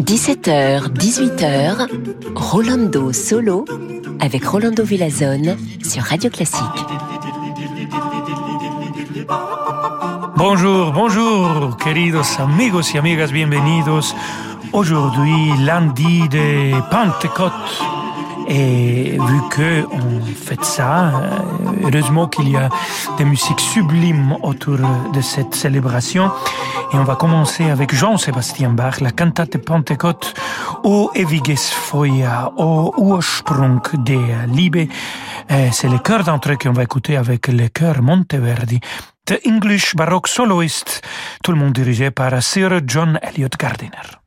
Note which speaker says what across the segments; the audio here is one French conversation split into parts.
Speaker 1: 17h, 18h, Rolando Solo avec Rolando Villazone sur Radio Classique.
Speaker 2: Bonjour, bonjour, queridos amigos y amigas, bienvenidos. Aujourd'hui, lundi de Pentecôte. Et vu que on fait ça, euh, heureusement qu'il y a des musiques sublimes autour de cette célébration. Et on va commencer avec Jean-Sébastien Bach, la cantate Pentecôte O ewiges Feuer, O Ursprung der Liebe. C'est le chœur d'entrée qu'on va écouter avec le chœur Monteverdi. The English Baroque Soloist, tout le monde dirigé par Sir John Elliott Gardiner.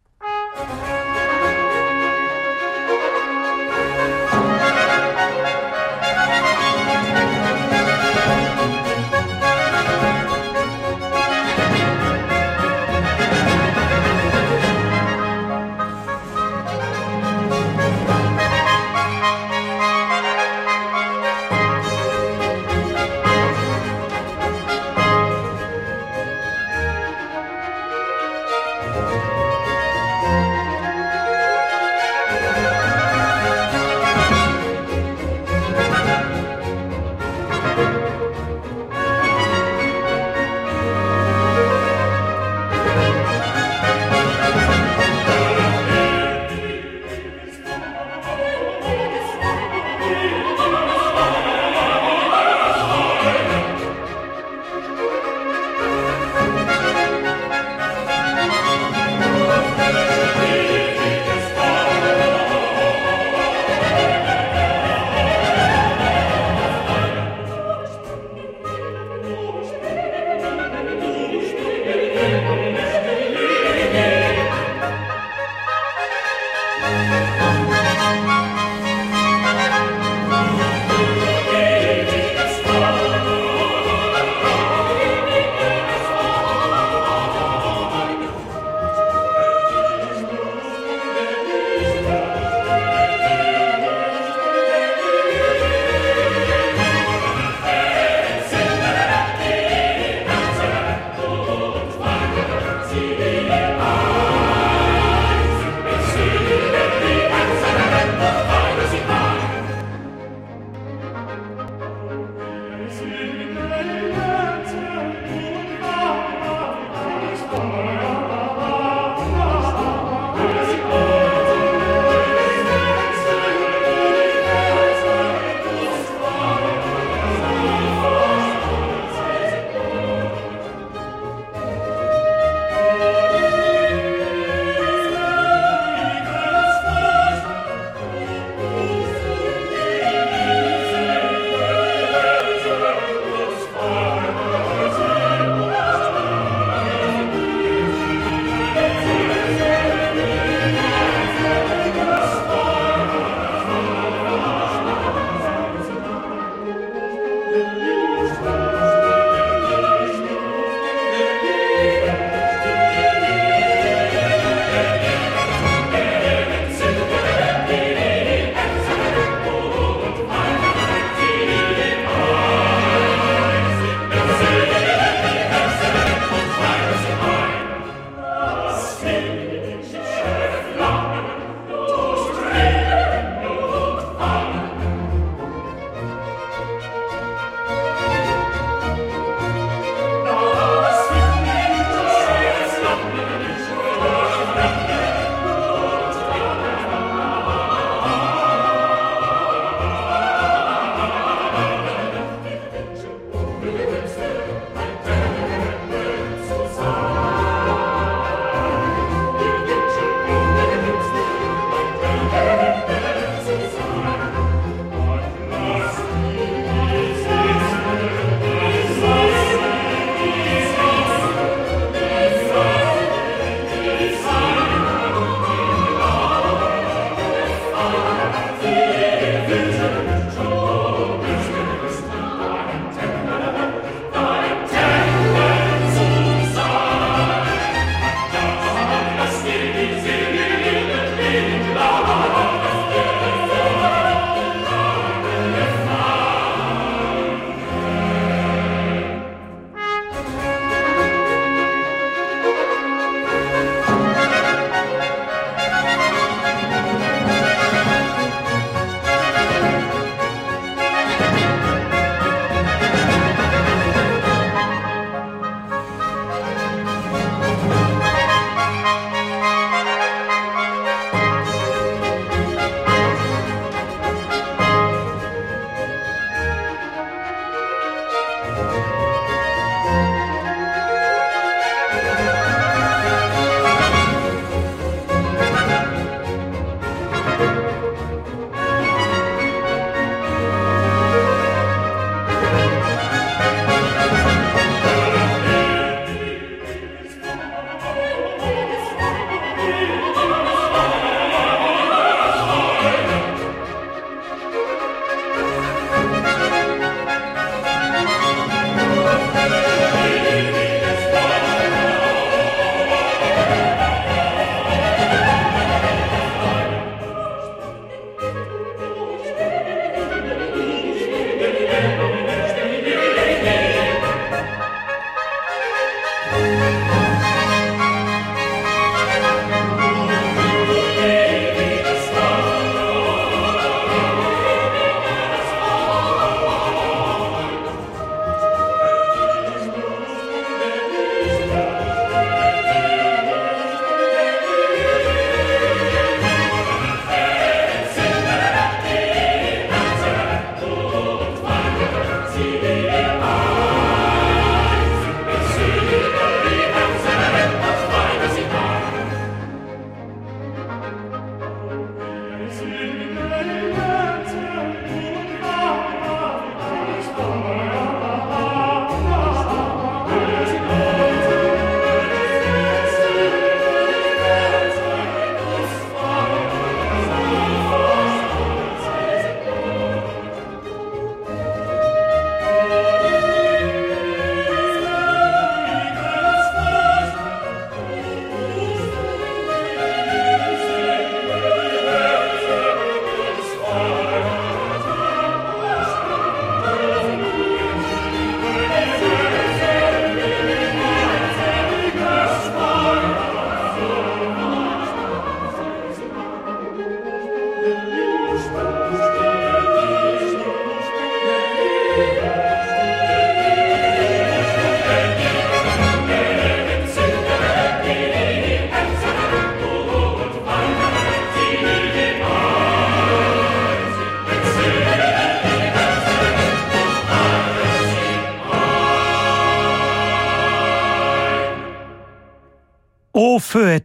Speaker 2: Thank.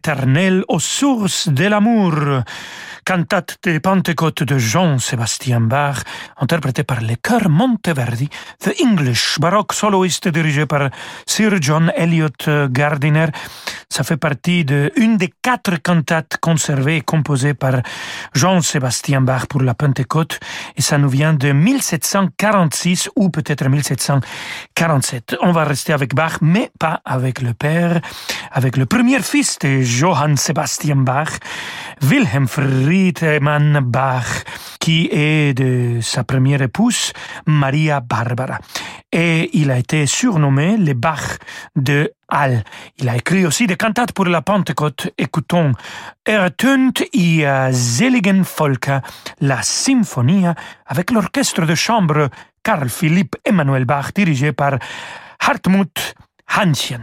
Speaker 2: Éternel, aux sources de l'amour, cantate de Pentecôte de Jean-Sébastien Bach, interprété par le chœur Monteverdi, The English baroque soloiste dirigé par Sir John Eliot Gardiner. Ça fait partie de une des quatre cantates conservées et composées par Jean-Sébastien Bach pour la Pentecôte, et ça nous vient de 1746 ou peut-être 1747. On va rester avec Bach, mais pas avec le père, avec le premier fils de Johann Sebastian Bach, Wilhelm Friedemann Bach, qui est de sa première épouse, Maria Barbara. Et il a été surnommé le Bach de Halle. Il a écrit aussi des cantates pour la Pentecôte. Écoutons Ertönt i Seligen Volker, la symphonie avec l'orchestre de chambre Carl Philipp Emanuel Bach dirigé par Hartmut Hanschen.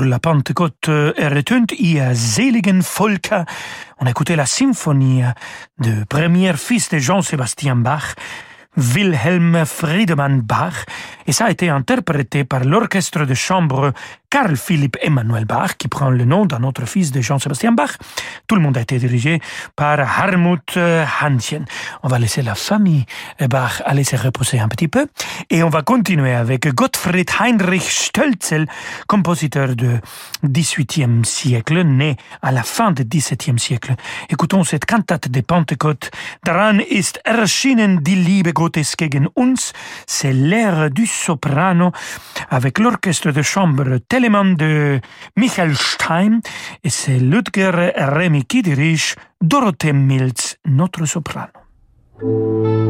Speaker 2: Pour la Pentecôte ertönt i seligen Folka. On a écouté la symphonie de premier fils de Jean-Sébastien Bach, Wilhelm Friedemann Bach, et ça a été interprété par l'orchestre de chambre Carl Philipp Emanuel Bach, qui prend le nom d'un autre fils de Jean-Sébastien Bach. Tout le monde a été dirigé par Harmut Hanschen. On va laisser la famille Bach aller se reposer un petit peu et on va continuer avec Gottfried Heinrich Stölzel, compositeur du XVIIIe siècle, né à la fin du XVIIe siècle. Écoutons cette cantate de Pentecôte. Daran ist erschienen die Liebe Gottes gegen uns. C'est l'air du soprano avec l'orchestre de chambre Telemann de Michael Stein et c'est Ludger Remy qui dirige Mills, notre soprano.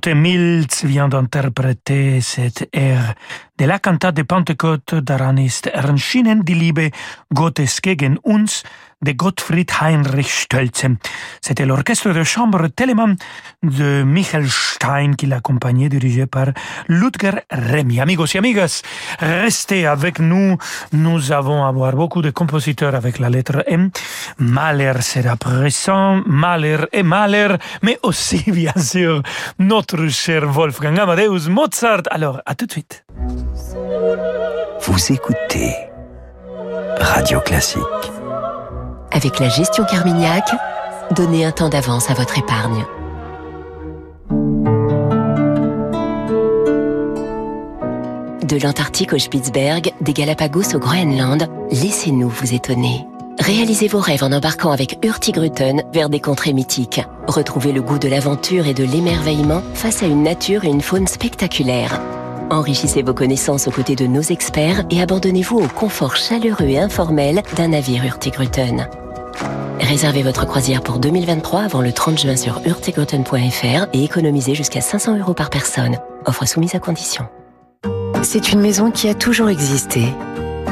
Speaker 2: Dorothée Mills vient d'interpréter cette air de la cantate de Pentecôte daran Erschienen die Liebe Gottes gegen uns de Gottfried Heinrich Stölze. C'était l'orchestre de chambre Telemann de Michael Stein qui l'accompagnait, dirigé par Ludger Remy. Amigos et amigas, restez avec nous. Nous avons à voir beaucoup de compositeurs avec la lettre M. Mahler sera présent, Mahler et Mahler, mais aussi, bien sûr, notre cher Wolfgang Amadeus Mozart. Alors, à tout de suite.
Speaker 3: Vous écoutez Radio Classique.
Speaker 1: Avec la gestion Carmignac, donnez un temps d'avance à votre épargne. De l'Antarctique au Spitzberg, des Galapagos au Groenland, laissez-nous vous étonner. Réalisez vos rêves en embarquant avec Hurtigruten vers des contrées mythiques. Retrouvez le goût de l'aventure et de l'émerveillement face à une nature et une faune spectaculaires. Enrichissez vos connaissances aux côtés de nos experts et abandonnez-vous au confort chaleureux et informel d'un navire Hurtigruten. Réservez votre croisière pour 2023 avant le 30 juin sur hurtigruten.fr et économisez jusqu'à 500 euros par personne. Offre soumise à condition.
Speaker 4: C'est une maison qui a toujours existé.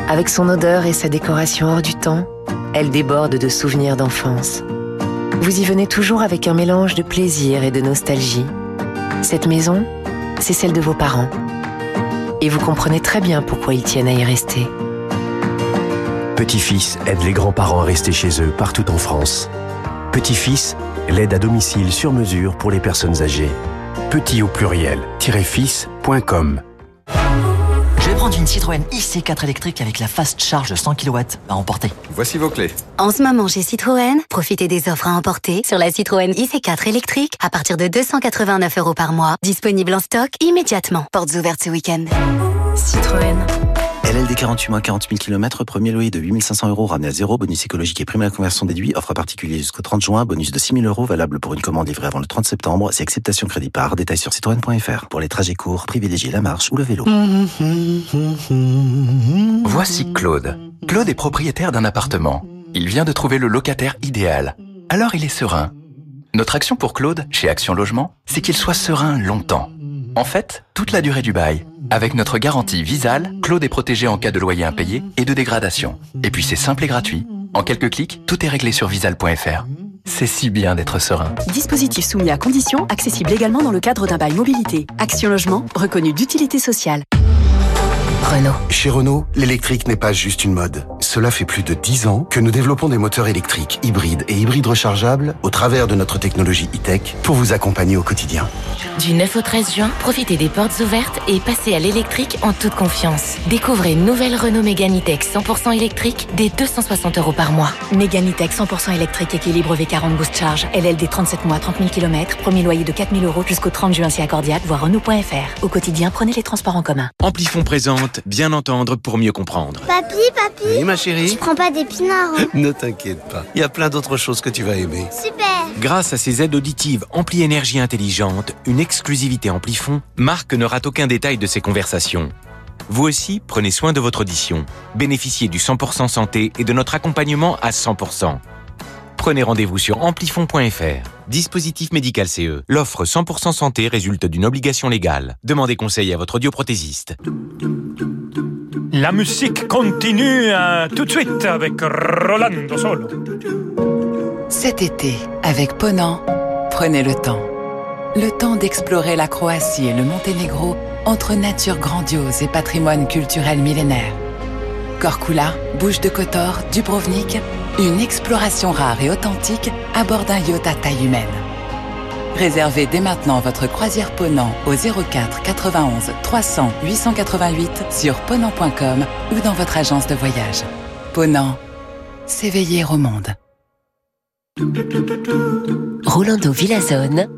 Speaker 4: Avec son odeur et sa décoration hors du temps, elle déborde de souvenirs d'enfance. Vous y venez toujours avec un mélange de plaisir et de nostalgie. Cette maison, c'est celle de vos parents. Et vous comprenez très bien pourquoi ils tiennent à y rester.
Speaker 3: Petit-fils aide les grands-parents à rester chez eux partout en France. Petit-fils, l'aide à domicile sur mesure pour les personnes âgées. Petit au pluriel, fils.com.
Speaker 5: Je vais prendre une Citroën IC4 électrique avec la fast charge de 100 kW à emporter.
Speaker 6: Voici vos clés.
Speaker 7: En ce moment chez Citroën, profitez des offres à emporter sur la Citroën IC4 électrique à partir de 289 euros par mois. Disponible en stock immédiatement. Portes ouvertes ce week-end.
Speaker 8: Citroën. LLD 48 mois 40 000 km, premier loyer de 8500 euros ramené à zéro, bonus écologique et prime conversion déduit, offre à particulier jusqu'au 30 juin, bonus de 6 000 euros valable pour une commande livrée avant le 30 septembre, c'est acceptation crédit par, détail sur citroën.fr. Pour les trajets courts, privilégiez la marche ou le vélo.
Speaker 9: Voici Claude. Claude est propriétaire d'un appartement. Il vient de trouver le locataire idéal. Alors il est serein. Notre action pour Claude, chez Action Logement, c'est qu'il soit serein longtemps. En fait, toute la durée du bail. Avec notre garantie Visal, Claude est protégé en cas de loyer impayé et de dégradation. Et puis c'est simple et gratuit. En quelques clics, tout est réglé sur visal.fr. C'est si bien d'être serein.
Speaker 6: Dispositif soumis à conditions, accessible également dans le cadre d'un bail mobilité. Action Logement, reconnu d'utilité sociale.
Speaker 1: Renault.
Speaker 10: Chez Renault, l'électrique n'est pas juste une mode. Cela fait plus de 10 ans que nous développons des moteurs électriques, hybrides et hybrides rechargeables au travers de notre technologie e-tech pour vous accompagner au quotidien.
Speaker 1: Du 9 au 13 juin, profitez des portes ouvertes et passez à l'électrique en toute confiance. Découvrez nouvelle Renault Mégane E-Tech 100% électrique dès 260 euros par mois.
Speaker 6: Mégane E-Tech 100% électrique équilibre V40 Boost Charge. LLD 37 mois, 30 000 km. Premier loyer de 4 000 euros jusqu'au 30 juin si accordiate, voire Renault.fr. Au quotidien, prenez les transports en commun.
Speaker 11: Amplifon présente, bien entendre pour mieux comprendre.
Speaker 12: Papi, papi
Speaker 10: Oui, ma chérie
Speaker 12: Tu prends pas d'épinards hein
Speaker 10: Ne t'inquiète pas, il y a plein d'autres choses que tu vas aimer.
Speaker 12: Super
Speaker 11: Grâce à ses aides auditives Ampli Énergie Intelligente, une exclusivité Amplifon, Marc ne rate aucun détail de ses conversations. Vous aussi, prenez soin de votre audition. Bénéficiez du 100% santé et de notre accompagnement à 100%. Prenez rendez-vous sur amplifon.fr. Dispositif médical CE. L'offre 100% santé résulte d'une obligation légale. Demandez conseil à votre audioprothésiste.
Speaker 2: La musique continue euh, tout de suite avec Rolando Solo.
Speaker 13: Cet été, avec Ponant, prenez le temps. Le temps d'explorer la Croatie et le Monténégro entre nature grandiose et patrimoine culturel millénaire. Korkula, Bouche de Kotor, Dubrovnik, une exploration rare et authentique à bord d'un yacht à taille humaine. Réservez dès maintenant votre croisière Ponant au 04 91 300 888 sur ponant.com ou dans votre agence de voyage. Ponant, s'éveiller au monde.
Speaker 1: Rolando Villazone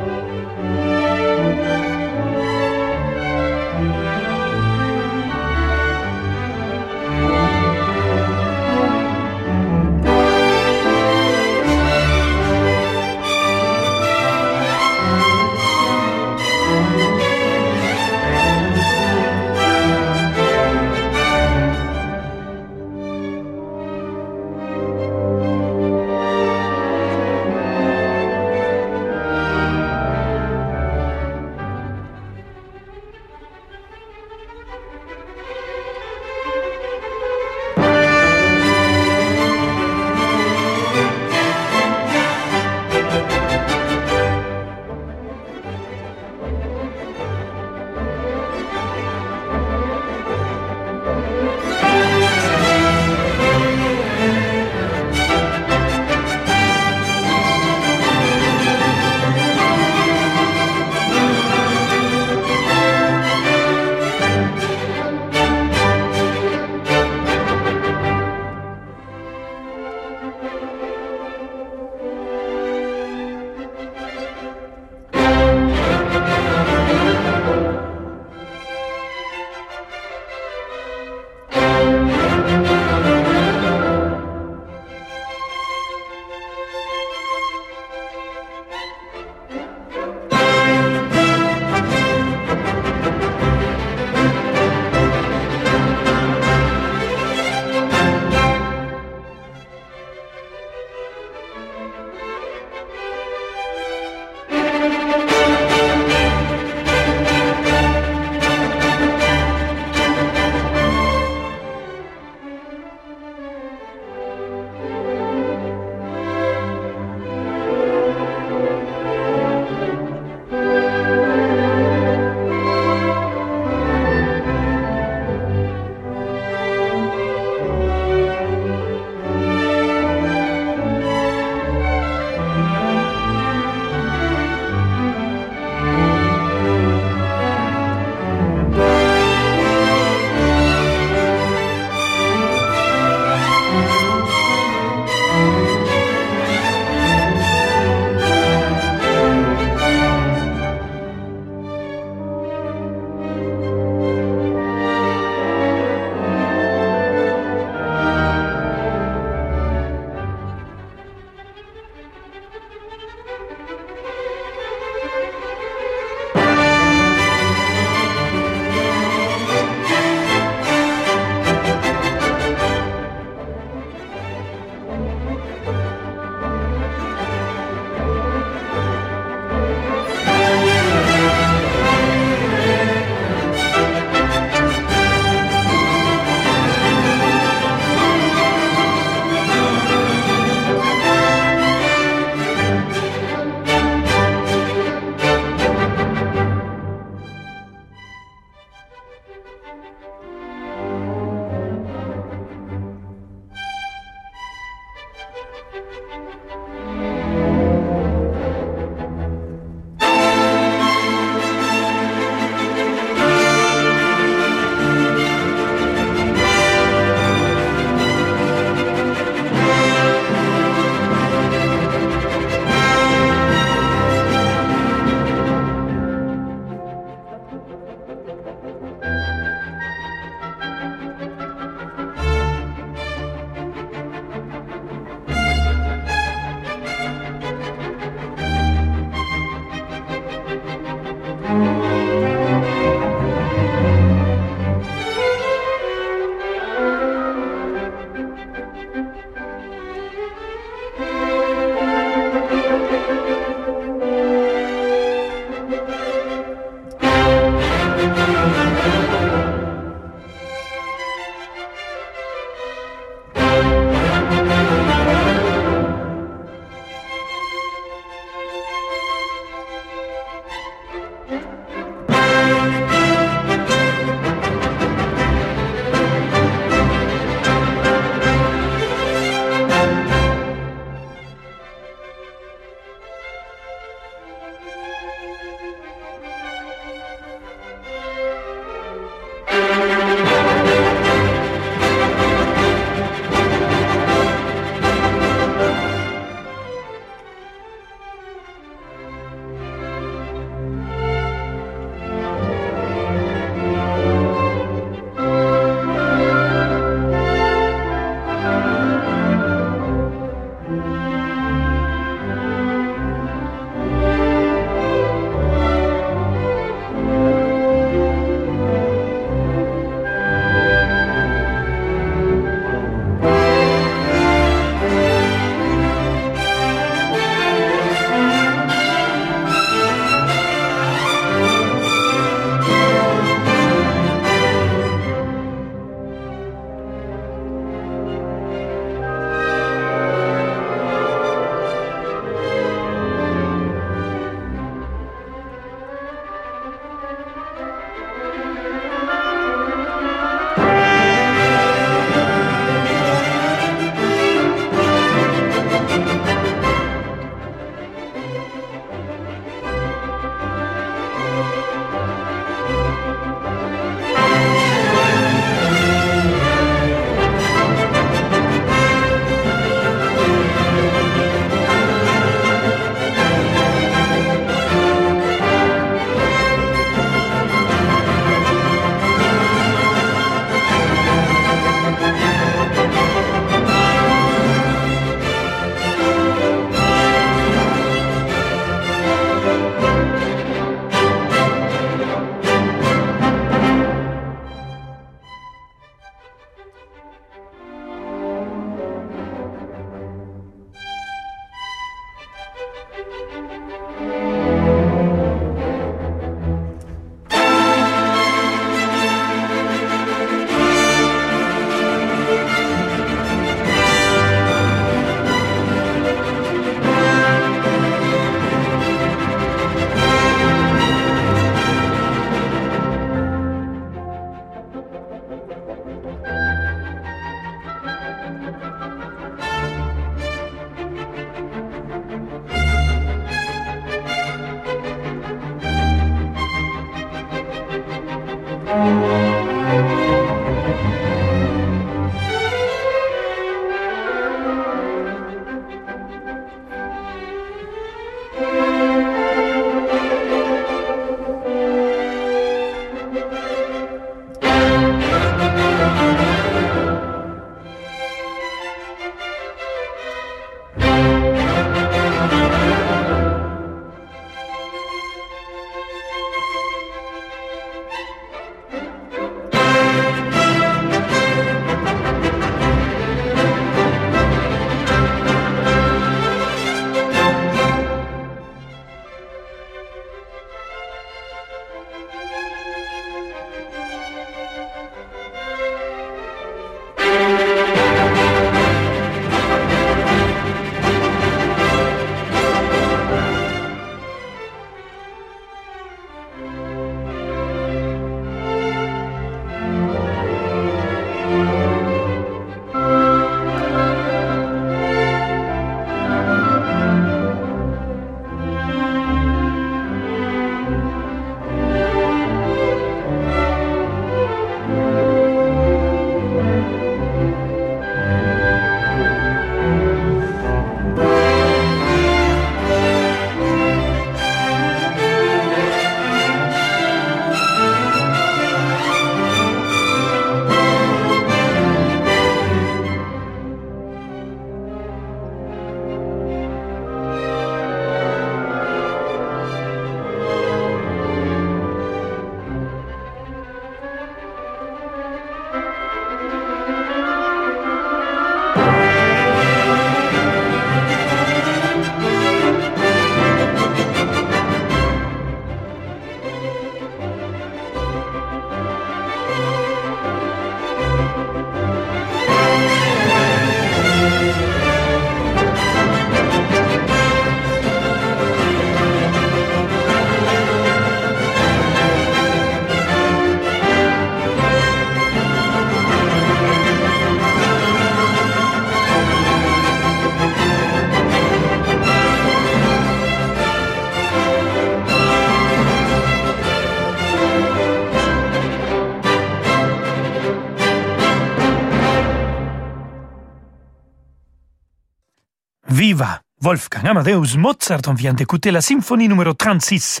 Speaker 2: Wolfgang Amadeus Mozart, on vient d'écouter la symphonie numéro 36.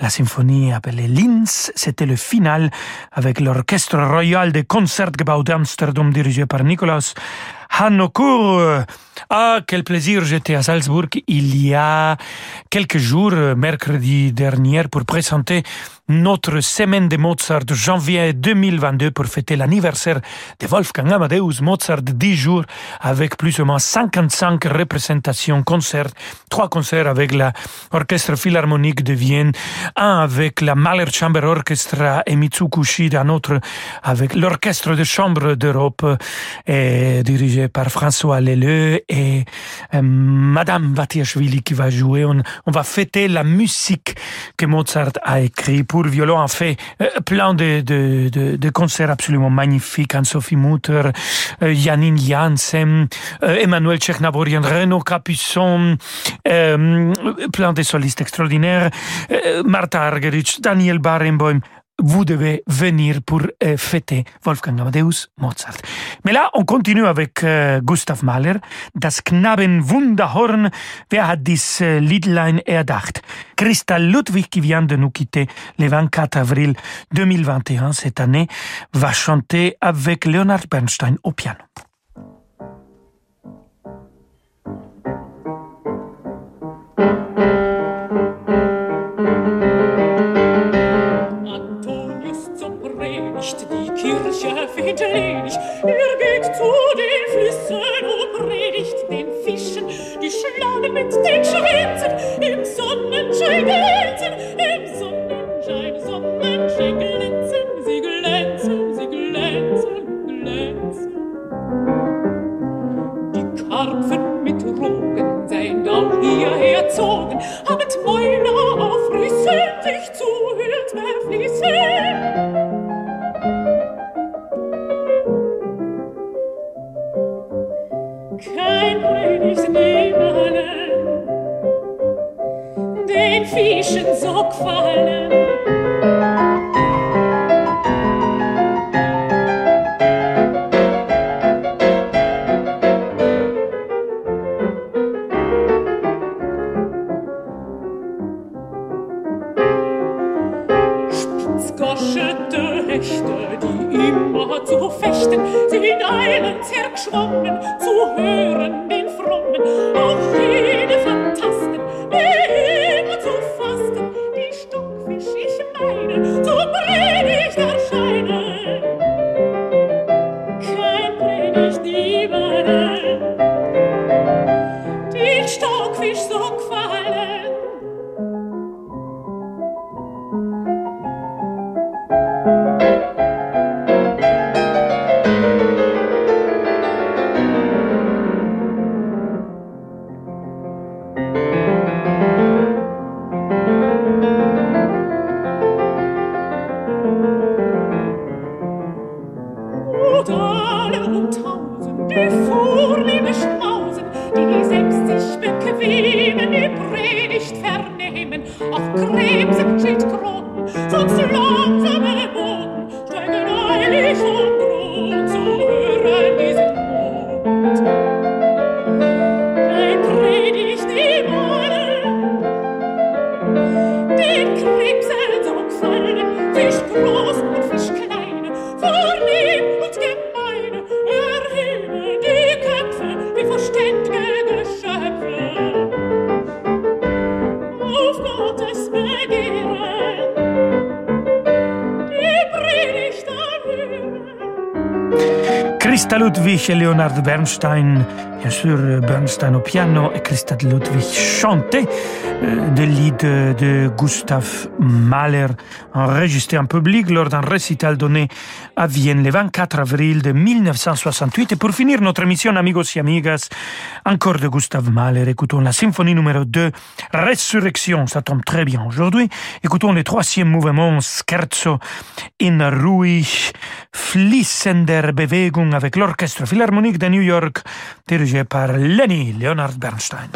Speaker 2: La symphonie appelée Linz, c'était le final avec l'orchestre royal des Concertgebouw d'Amsterdam dirigé par Nicolas Hannokur. Ah, quel plaisir, j'étais à Salzbourg il y a quelques jours, mercredi dernier, pour présenter notre semaine de Mozart janvier 2022 pour fêter l'anniversaire de Wolfgang Amadeus Mozart de 10 jours avec plus ou moins 55 représentations, concerts, trois concerts avec l'Orchestre Philharmonique de Vienne, un avec la Mahler Chamber Orchestra et Mitsukushi, un autre avec l'Orchestre de Chambre d'Europe dirigé par François Leleu et euh, Madame Vatiashvili qui va jouer. On, on va fêter la musique que Mozart a écrite pour violon a fait euh, plein de, concerts absolument magnifiques. Anne-Sophie Mutter, euh, Janine Janssen, euh, Emmanuel Tchernaborian, Renaud Capuçon, plein de solistes extraordinaires, Martha Argerich, Daniel Barenboim vous devez venir pour euh, fêter Wolfgang Amadeus Mozart. Mais là, on continue avec euh, Gustav Mahler, Das Knaben Wunderhorn. Wer hat dies äh, Liedlein erdacht? Christa Ludwig, qui vient de nous quitter le 24 avril 2021, cette année, va chanter avec Leonard Bernstein au piano.
Speaker 14: Mensch, er geht zu den Flüssen und predigt den Fischen, die schlagen mit den Schwänzen, im Sonnenschein glänzen, im Sonnenschein, Sonnenschein glänzen, sie glänzen, sie glänzen, glänzen. Die Karpfen mit Rogen seien auch hierher haben Mäuler auf Rüssen, sich zu Hülsmeer fallen.
Speaker 2: Christa Ludwig et Leonard Bernstein, bien sûr Bernstein au piano et Christa Ludwig chantait euh, des lieds de Gustav Mahler enregistrés en public lors d'un récital donné à Vienne le 24 avril de 1968. Et pour finir notre émission Amigos y Amigas, encore de Gustav Mahler, écoutons la symphonie numéro 2, Résurrection, ça tombe très bien aujourd'hui. Écoutons le troisième mouvement, Scherzo in ruhig fließender Bewegung avec l'Orchestre Philharmonique de New York, dirigé par Lenny Leonard Bernstein.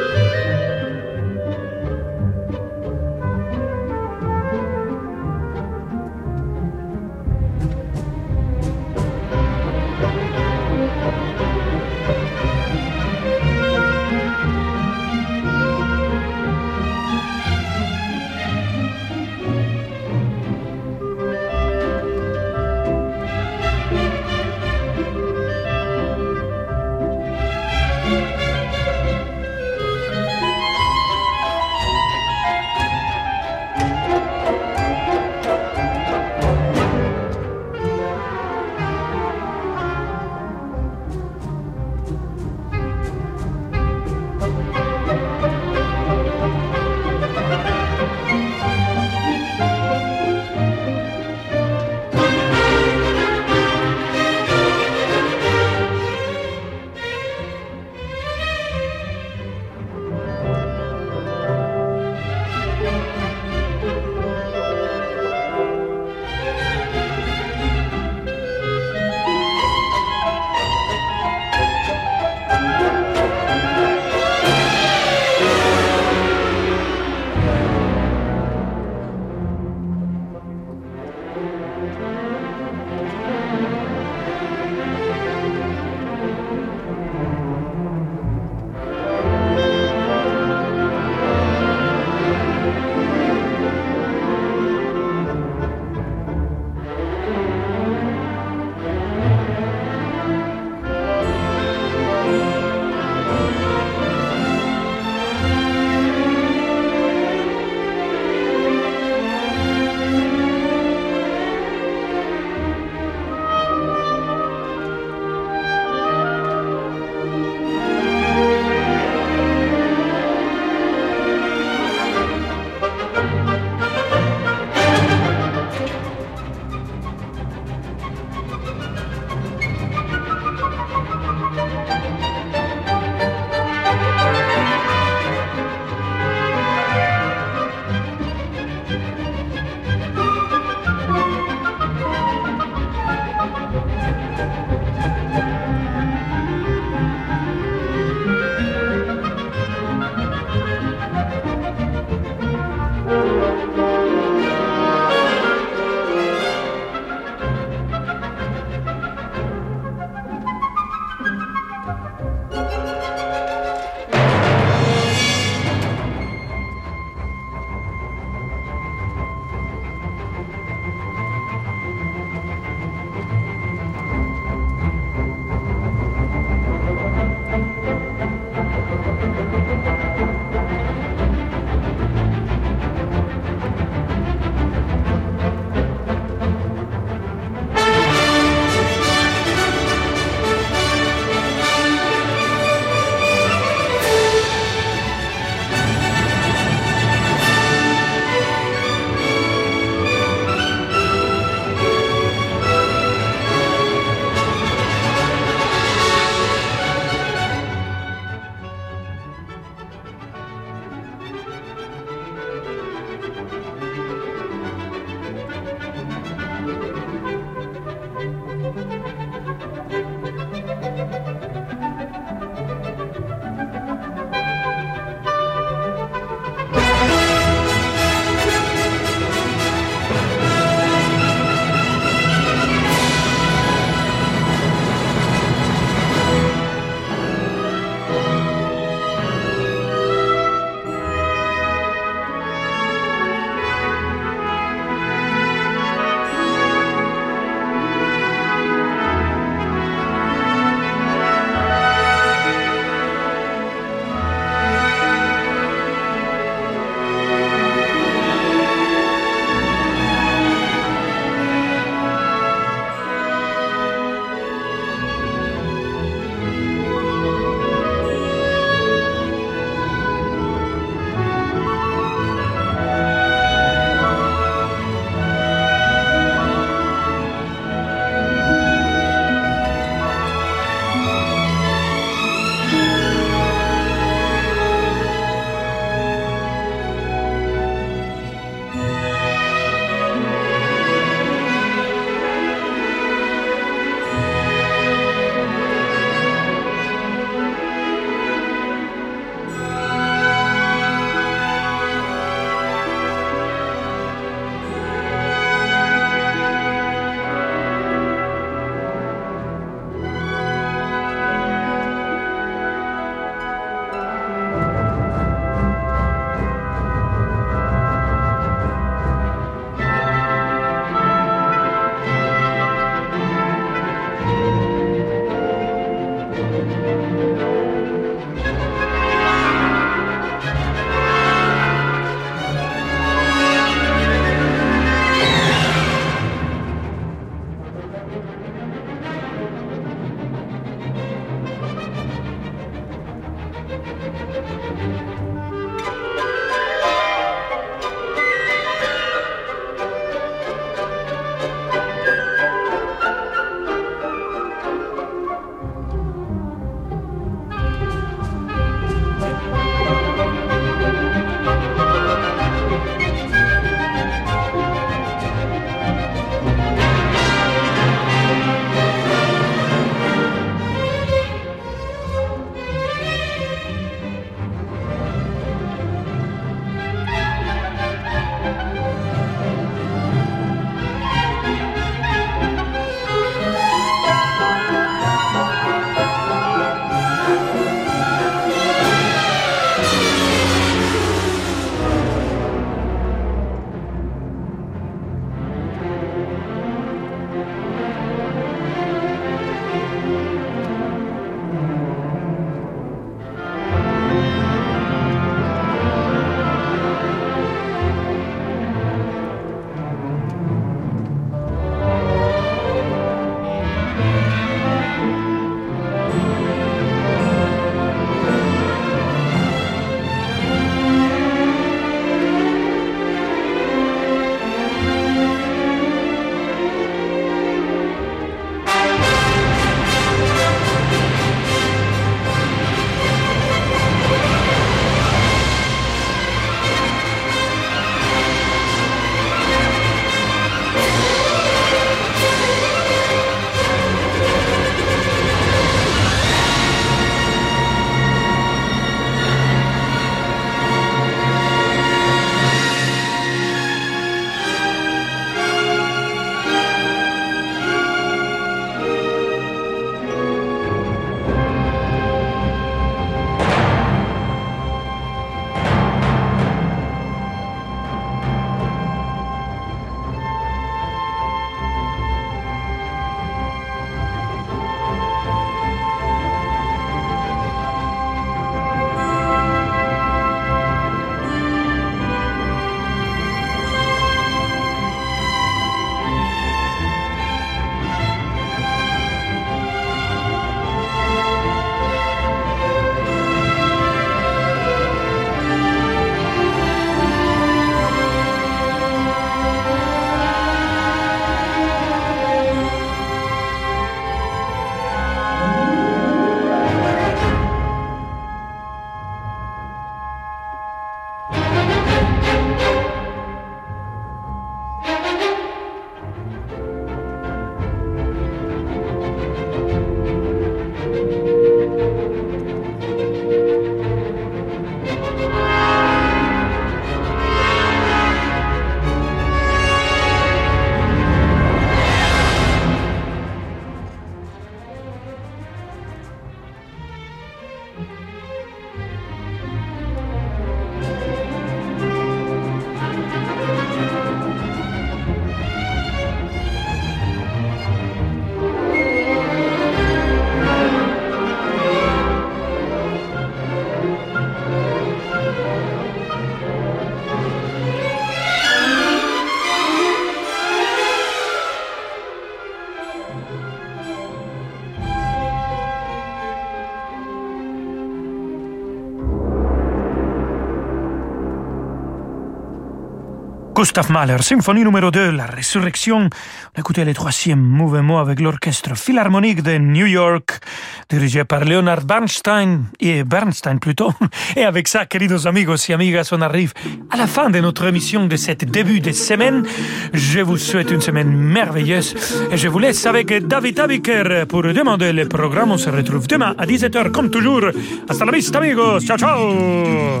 Speaker 2: Gustav Mahler, symphonie numéro 2, La Résurrection. On écoutait le troisième mouvement avec l'orchestre philharmonique de New York, dirigé par Leonard Bernstein, et Bernstein plutôt. Et avec ça, queridos amigos et amigas, on arrive à la fin de notre émission de cette début de semaine. Je vous souhaite une semaine merveilleuse et je vous laisse avec David Abiker pour demander le programme. On se retrouve demain à 17h comme toujours. Hasta la vista amigos, ciao ciao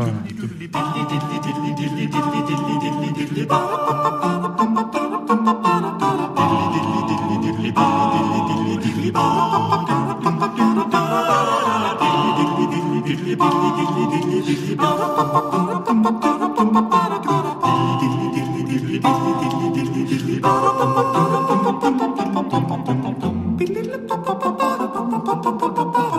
Speaker 14: Bum, bum, bum, bum, bum, bum.